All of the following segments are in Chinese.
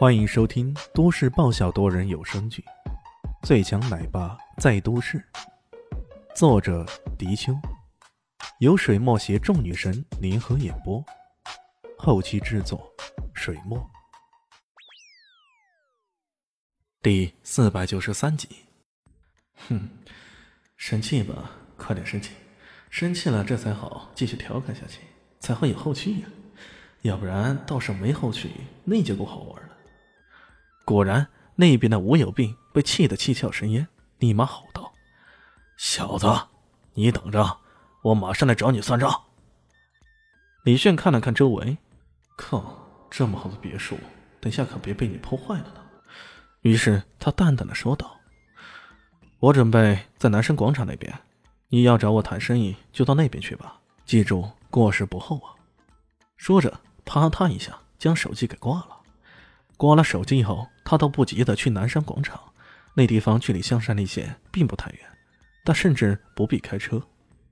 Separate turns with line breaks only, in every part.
欢迎收听都市爆笑多人有声剧《最强奶爸在都市》，作者：迪秋，由水墨携众女神联合演播，后期制作：水墨。第四百九十三集。哼，生气吧，快点生气，生气了这才好继续调侃下去，才会有后续呀。要不然到时候没后续，那就不好玩了。果然，那边的吴有病被气得七窍生烟，立马吼道：“小子，你等着，我马上来找你算账！”李炫看了看周围，靠，这么好的别墅，等下可别被你破坏了呢。于是他淡淡的说道：“我准备在南山广场那边，你要找我谈生意，就到那边去吧。记住，过时不候啊！”说着，啪嗒一下将手机给挂了。挂了手机以后，他都不急的去南山广场，那地方距离香山丽线并不太远，但甚至不必开车，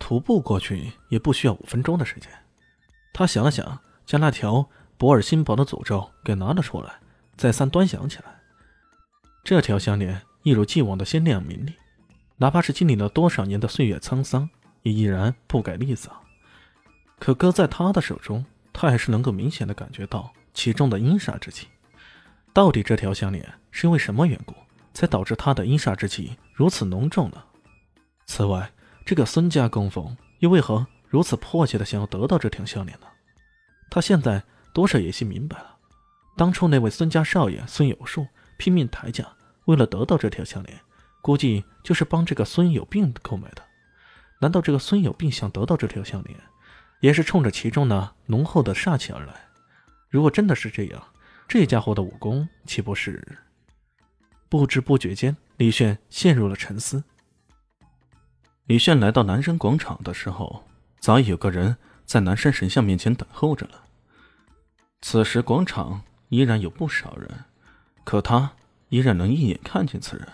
徒步过去也不需要五分钟的时间。他想了想，将那条博尔新堡的诅咒给拿了出来，再三端详起来。这条项链一如既往的鲜亮明丽，哪怕是经历了多少年的岁月沧桑，也依然不改丽色。可搁在他的手中，他还是能够明显的感觉到其中的阴煞之气。到底这条项链是因为什么缘故，才导致他的阴煞之气如此浓重呢？此外，这个孙家供奉又为何如此迫切的想要得到这条项链呢？他现在多少有些明白了，当初那位孙家少爷孙有树拼命抬价，为了得到这条项链，估计就是帮这个孙有病购买的。难道这个孙有病想得到这条项链，也是冲着其中那浓厚的煞气而来？如果真的是这样，这家伙的武功岂不是？不知不觉间，李炫陷入了沉思。李炫来到南山广场的时候，早已有个人在南山神像面前等候着了。此时广场依然有不少人，可他依然能一眼看见此人。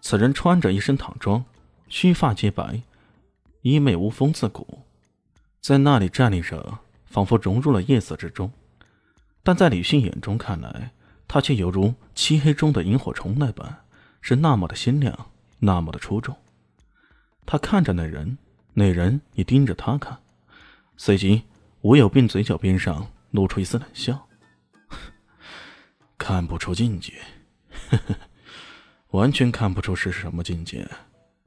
此人穿着一身唐装，须发皆白，衣袂无风自古，在那里站立着，仿佛融入了夜色之中。但在李迅眼中看来，他却犹如漆黑中的萤火虫那般，是那么的鲜亮，那么的出众。他看着那人，那人也盯着他看。随即，吴有病嘴角边上露出一丝冷笑：“ 看不出境界，呵呵，完全看不出是什么境界。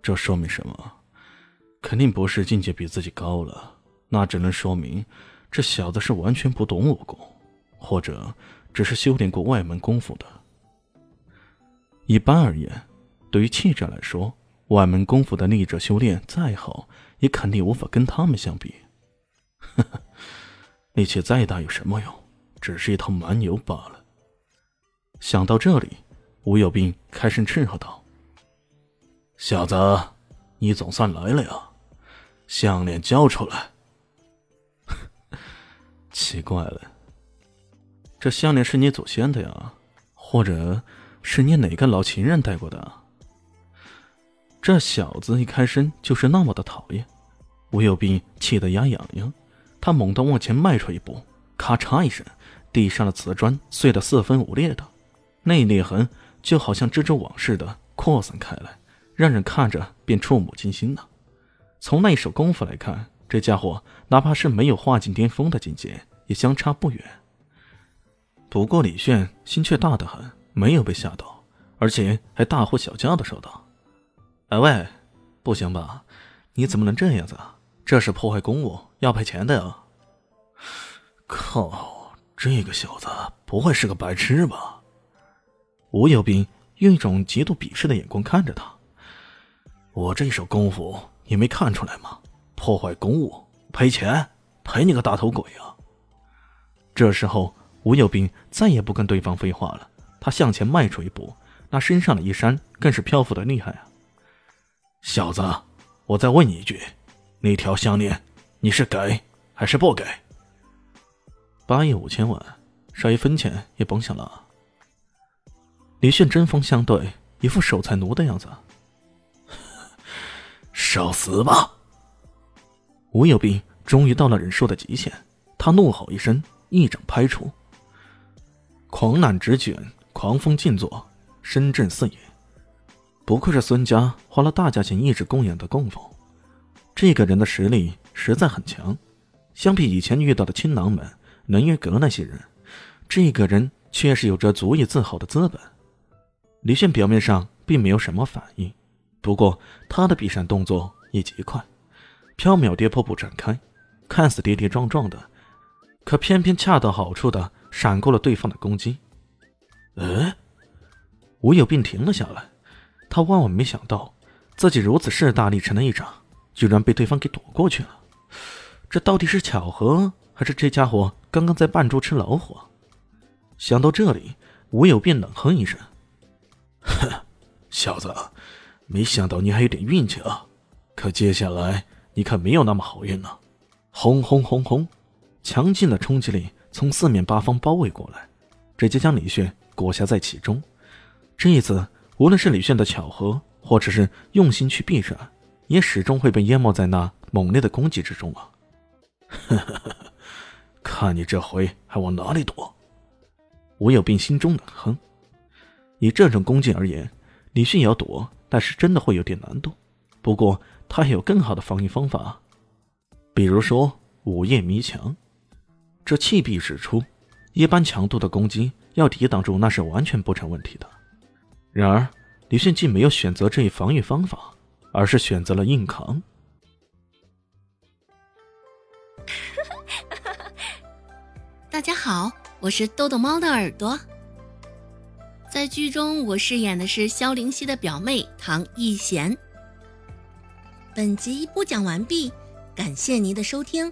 这说明什么？肯定不是境界比自己高了，那只能说明这小子是完全不懂武功。”或者只是修炼过外门功夫的。一般而言，对于气者来说，外门功夫的逆者修炼再好，也肯定无法跟他们相比。呵呵，力气再大有什么用？只是一头蛮牛罢了。想到这里，吴有斌开声斥喝道：“小子，你总算来了呀！项链交出来。” 奇怪了。这项链是你祖先的呀，或者是你哪个老情人戴过的？这小子一开身就是那么的讨厌，吴有斌气得牙痒痒，他猛地往前迈出一步，咔嚓一声，地上的瓷砖碎得四分五裂的，那裂痕就好像蜘蛛网似的扩散开来，让人看着便触目惊心呐。从那一手功夫来看，这家伙哪怕是没有化境巅峰的境界，也相差不远。不过李炫心却大得很，没有被吓到，而且还大呼小叫的说道：“哎喂，不行吧？你怎么能这样子？这是破坏公物，要赔钱的呀！”靠，这个小子不会是个白痴吧？吴有斌用一种极度鄙视的眼光看着他：“我这一手功夫你没看出来吗？破坏公物，赔钱，赔你个大头鬼啊！”这时候。吴有斌再也不跟对方废话了，他向前迈出一步，那身上的衣衫更是漂浮的厉害啊！小子，我再问你一句，那条项链你是给还是不给？八亿五千万，少一分钱也甭想了。李炫针锋相对，一副守财奴的样子。受死吧！吴有斌终于到了忍受的极限，他怒吼一声，一掌拍出。狂澜直卷，狂风劲作，声震四野。不愧是孙家花了大价钱一直供养的供奉，这个人的实力实在很强。相比以前遇到的亲囊们、能月阁那些人，这个人确实有着足以自豪的资本。李炫表面上并没有什么反应，不过他的避闪动作也极快，飘渺跌破步展开，看似跌跌撞撞的，可偏偏恰到好处的闪过了对方的攻击。嗯，吴有病停了下来。他万万没想到，自己如此势大力沉的一掌，居然被对方给躲过去了。这到底是巧合，还是这家伙刚刚在扮猪吃老虎？想到这里，吴有便冷哼一声：“哼，小子，没想到你还有点运气啊！可接下来你可没有那么好运了。”轰轰轰轰，强劲的冲击力从四面八方包围过来，直接将李炫裹挟在其中。这一次。无论是李炫的巧合，或者是用心去避闪，也始终会被淹没在那猛烈的攻击之中啊！看你这回还往哪里躲？吴有病心中冷哼。以这种攻击而言，李迅要躲，但是真的会有点难度。不过他还有更好的防御方法，比如说午夜迷墙。这气壁使出，一般强度的攻击要抵挡住，那是完全不成问题的。然而，李迅竟没有选择这一防御方法，而是选择了硬扛。
大家好，我是豆豆猫的耳朵。在剧中，我饰演的是萧灵溪的表妹唐艺贤。本集播讲完毕，感谢您的收听。